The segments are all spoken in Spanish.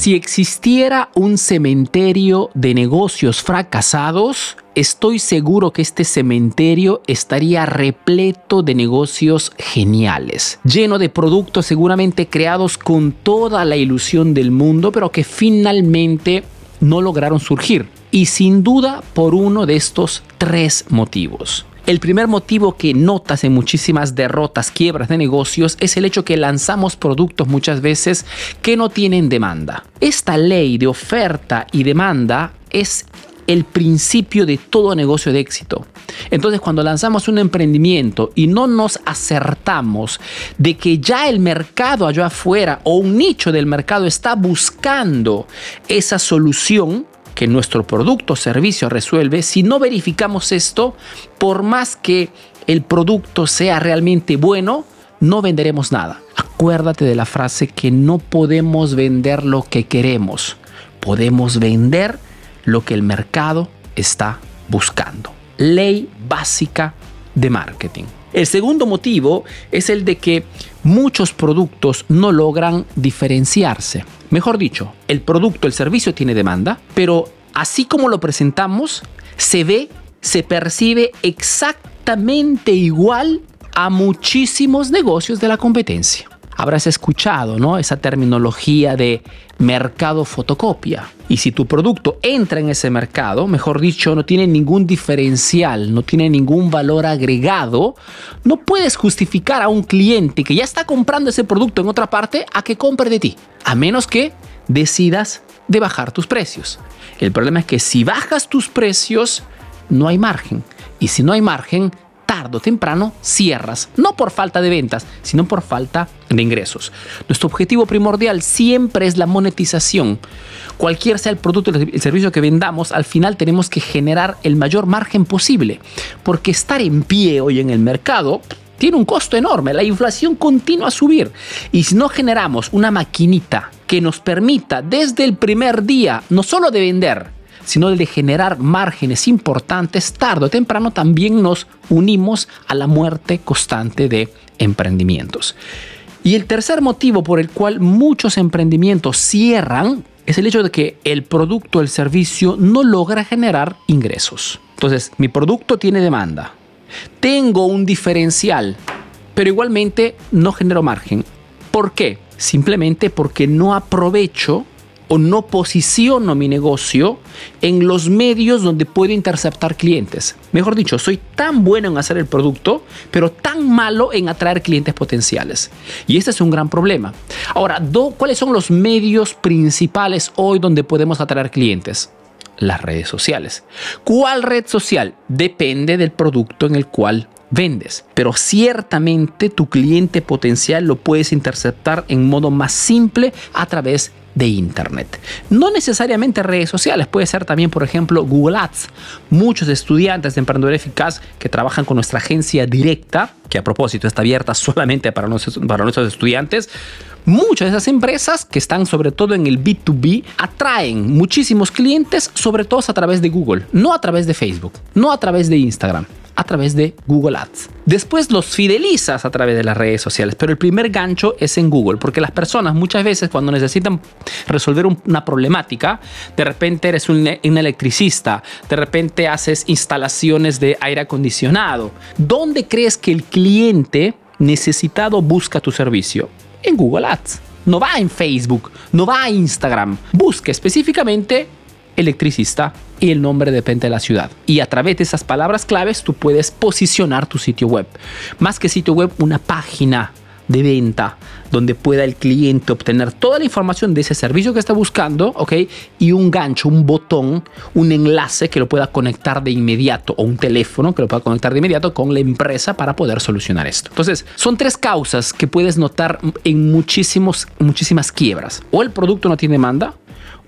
Si existiera un cementerio de negocios fracasados, estoy seguro que este cementerio estaría repleto de negocios geniales, lleno de productos seguramente creados con toda la ilusión del mundo, pero que finalmente no lograron surgir. Y sin duda por uno de estos tres motivos. El primer motivo que notas en muchísimas derrotas, quiebras de negocios es el hecho que lanzamos productos muchas veces que no tienen demanda. Esta ley de oferta y demanda es el principio de todo negocio de éxito. Entonces, cuando lanzamos un emprendimiento y no nos acertamos de que ya el mercado allá afuera o un nicho del mercado está buscando esa solución, que nuestro producto o servicio resuelve, si no verificamos esto, por más que el producto sea realmente bueno, no venderemos nada. Acuérdate de la frase que no podemos vender lo que queremos, podemos vender lo que el mercado está buscando. Ley básica de marketing. El segundo motivo es el de que muchos productos no logran diferenciarse. Mejor dicho, el producto, el servicio tiene demanda, pero así como lo presentamos, se ve, se percibe exactamente igual a muchísimos negocios de la competencia. Habrás escuchado, ¿no? Esa terminología de mercado fotocopia. Y si tu producto entra en ese mercado, mejor dicho, no tiene ningún diferencial, no tiene ningún valor agregado, no puedes justificar a un cliente que ya está comprando ese producto en otra parte a que compre de ti, a menos que decidas de bajar tus precios. El problema es que si bajas tus precios, no hay margen. Y si no hay margen, tarde o temprano cierras, no por falta de ventas, sino por falta de ingresos. Nuestro objetivo primordial siempre es la monetización. Cualquier sea el producto o el servicio que vendamos, al final tenemos que generar el mayor margen posible, porque estar en pie hoy en el mercado tiene un costo enorme. La inflación continúa a subir. Y si no generamos una maquinita que nos permita desde el primer día no solo de vender, sino de generar márgenes importantes, tarde o temprano también nos unimos a la muerte constante de emprendimientos. Y el tercer motivo por el cual muchos emprendimientos cierran es el hecho de que el producto o el servicio no logra generar ingresos. Entonces, mi producto tiene demanda, tengo un diferencial, pero igualmente no genero margen. ¿Por qué? Simplemente porque no aprovecho o no posiciono mi negocio en los medios donde puedo interceptar clientes. Mejor dicho, soy tan bueno en hacer el producto, pero tan malo en atraer clientes potenciales. Y este es un gran problema. Ahora, ¿cuáles son los medios principales hoy donde podemos atraer clientes? Las redes sociales. ¿Cuál red social? Depende del producto en el cual vendes. Pero ciertamente tu cliente potencial lo puedes interceptar en modo más simple a través de Internet. No necesariamente redes sociales, puede ser también, por ejemplo, Google Ads. Muchos estudiantes de Emprendedor Eficaz que trabajan con nuestra agencia directa, que a propósito está abierta solamente para nuestros, para nuestros estudiantes, Muchas de esas empresas que están sobre todo en el B2B atraen muchísimos clientes, sobre todo a través de Google, no a través de Facebook, no a través de Instagram a través de Google Ads. Después los fidelizas a través de las redes sociales, pero el primer gancho es en Google, porque las personas muchas veces cuando necesitan resolver una problemática, de repente eres un, electricista, de repente haces instalaciones de aire acondicionado. ¿Dónde crees que el cliente necesitado busca tu servicio? En Google Ads. No va en Facebook, no va a Instagram. Busca específicamente electricista y el nombre depende de la ciudad. Y a través de esas palabras claves tú puedes posicionar tu sitio web. Más que sitio web, una página de venta donde pueda el cliente obtener toda la información de ese servicio que está buscando, ¿ok? Y un gancho, un botón, un enlace que lo pueda conectar de inmediato o un teléfono que lo pueda conectar de inmediato con la empresa para poder solucionar esto. Entonces, son tres causas que puedes notar en muchísimos, muchísimas quiebras. O el producto no tiene demanda,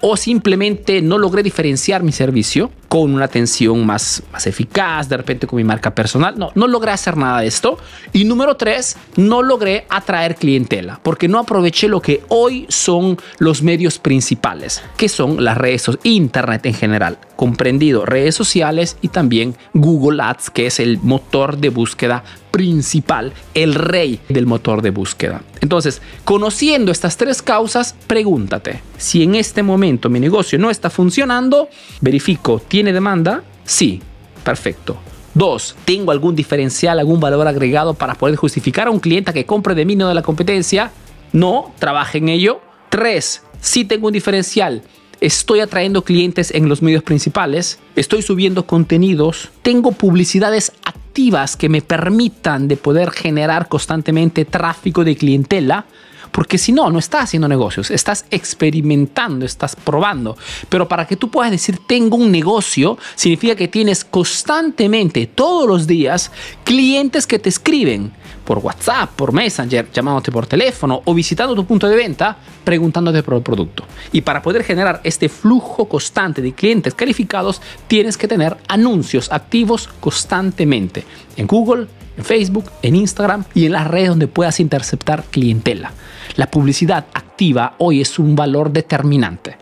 o simplemente no logré diferenciar mi servicio con una atención más, más eficaz, de repente con mi marca personal. No, no logré hacer nada de esto. Y número tres, no logré atraer clientela porque no aproveché lo que hoy son los medios principales, que son las redes sociales, internet en general, comprendido redes sociales y también Google Ads, que es el motor de búsqueda principal, el rey del motor de búsqueda. Entonces, conociendo estas tres causas, pregúntate, si en este momento mi negocio no está funcionando, verifico, ¿tiene demanda? Sí, perfecto. Dos, ¿tengo algún diferencial, algún valor agregado para poder justificar a un cliente que compre de mí no de la competencia? No, trabaje en ello. Tres, si tengo un diferencial, estoy atrayendo clientes en los medios principales, estoy subiendo contenidos, tengo publicidades activas que me permitan de poder generar constantemente tráfico de clientela, porque si no, no estás haciendo negocios, estás experimentando, estás probando. Pero para que tú puedas decir tengo un negocio, significa que tienes constantemente, todos los días, clientes que te escriben por WhatsApp, por Messenger, llamándote por teléfono o visitando tu punto de venta, preguntándote por el producto. Y para poder generar este flujo constante de clientes calificados, tienes que tener anuncios activos constantemente en Google, en Facebook, en Instagram y en las redes donde puedas interceptar clientela. La publicidad activa hoy es un valor determinante.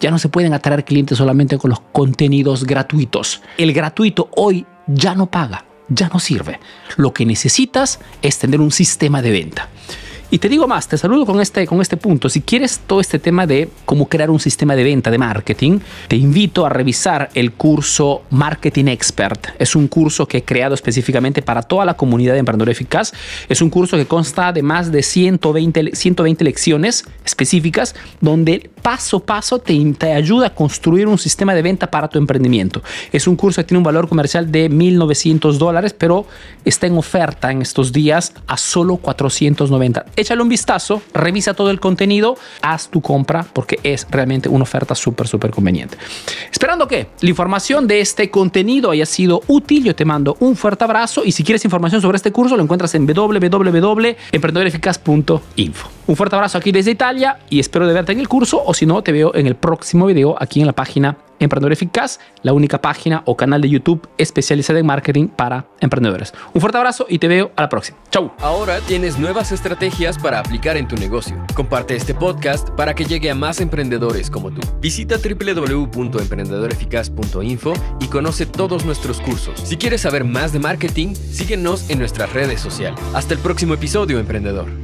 Ya no se pueden atraer clientes solamente con los contenidos gratuitos. El gratuito hoy ya no paga ya no sirve. Lo que necesitas es tener un sistema de venta. Y te digo más, te saludo con este, con este punto. Si quieres todo este tema de cómo crear un sistema de venta de marketing, te invito a revisar el curso Marketing Expert. Es un curso que he creado específicamente para toda la comunidad de Emprendedor Eficaz. Es un curso que consta de más de 120, 120 lecciones específicas donde paso a paso te, te ayuda a construir un sistema de venta para tu emprendimiento. Es un curso que tiene un valor comercial de 1.900 dólares, pero está en oferta en estos días a solo 490 échale un vistazo, revisa todo el contenido, haz tu compra porque es realmente una oferta súper, súper conveniente. Esperando que la información de este contenido haya sido útil, yo te mando un fuerte abrazo y si quieres información sobre este curso lo encuentras en www.emprendedoreficaz.info. Un fuerte abrazo aquí desde Italia y espero de verte en el curso o si no te veo en el próximo video aquí en la página Emprendedor Eficaz, la única página o canal de YouTube especializada en marketing para emprendedores. Un fuerte abrazo y te veo a la próxima. Chau. Ahora tienes nuevas estrategias para aplicar en tu negocio. Comparte este podcast para que llegue a más emprendedores como tú. Visita www.emprendedoreficaz.info y conoce todos nuestros cursos. Si quieres saber más de marketing, síguenos en nuestras redes sociales. Hasta el próximo episodio, emprendedor.